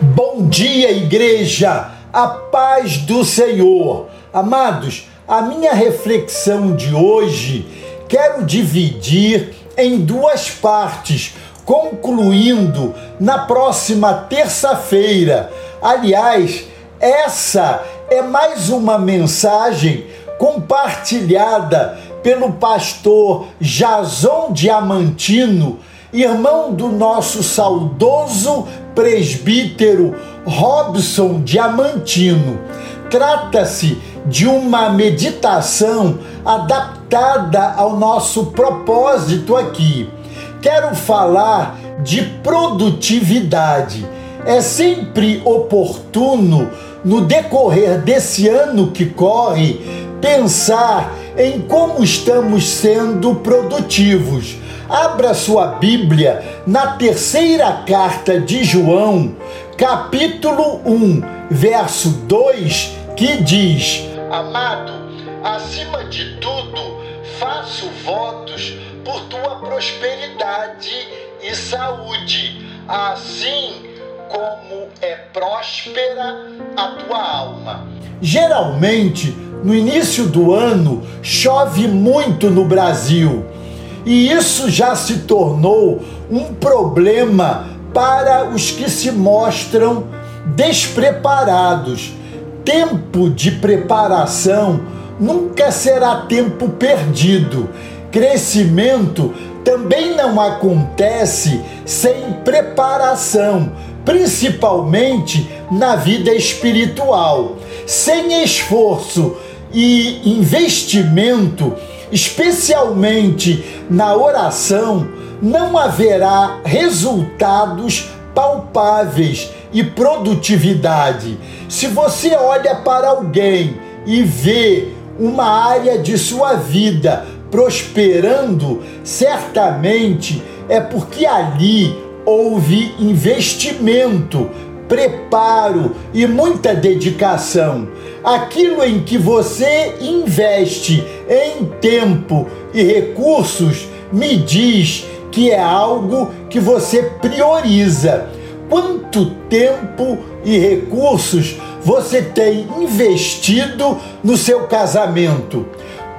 Bom dia, igreja, a paz do Senhor. Amados, a minha reflexão de hoje quero dividir em duas partes, concluindo na próxima terça-feira. Aliás, essa é mais uma mensagem compartilhada pelo pastor Jason Diamantino irmão do nosso saudoso presbítero Robson Diamantino. Trata-se de uma meditação adaptada ao nosso propósito aqui. Quero falar de produtividade. É sempre oportuno, no decorrer desse ano que corre, pensar em como estamos sendo produtivos Abra sua Bíblia na terceira carta de João, capítulo 1, verso 2, que diz: Amado, acima de tudo, faço votos por tua prosperidade e saúde, assim como é próspera a tua alma. Geralmente, no início do ano, chove muito no Brasil e isso já se tornou um problema para os que se mostram despreparados. Tempo de preparação nunca será tempo perdido. Crescimento também não acontece sem preparação, principalmente na vida espiritual. Sem esforço e investimento, especialmente na oração, não haverá resultados palpáveis e produtividade. Se você olha para alguém e vê uma área de sua vida prosperando, certamente é porque ali houve investimento, preparo e muita dedicação. Aquilo em que você investe em tempo e recursos me diz que é algo que você prioriza. Quanto tempo e recursos você tem investido no seu casamento?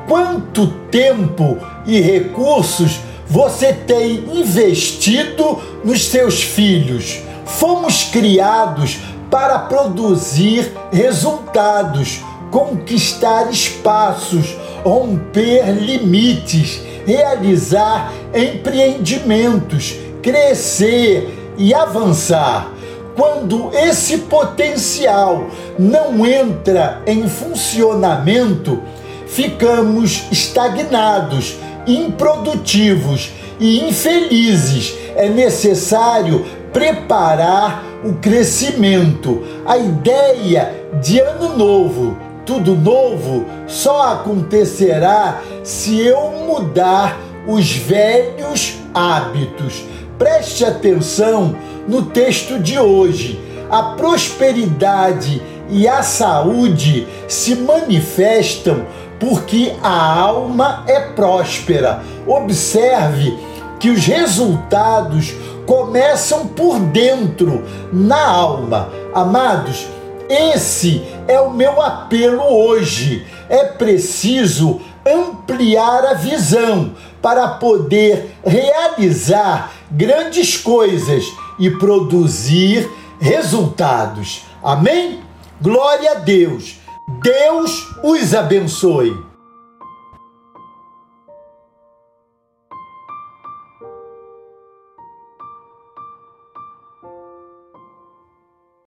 Quanto tempo e recursos você tem investido nos seus filhos? Fomos criados para produzir resultados, conquistar espaços, romper limites, realizar empreendimentos, crescer e avançar. Quando esse potencial não entra em funcionamento, ficamos estagnados, improdutivos e infelizes. É necessário preparar o crescimento. A ideia de ano novo, tudo novo, só acontecerá se eu mudar os velhos hábitos. Preste atenção no texto de hoje. A prosperidade e a saúde se manifestam porque a alma é próspera. Observe que os resultados começam por dentro, na alma. Amados, esse é o meu apelo hoje. É preciso ampliar a visão para poder realizar grandes coisas e produzir resultados. Amém? Glória a Deus. Deus os abençoe.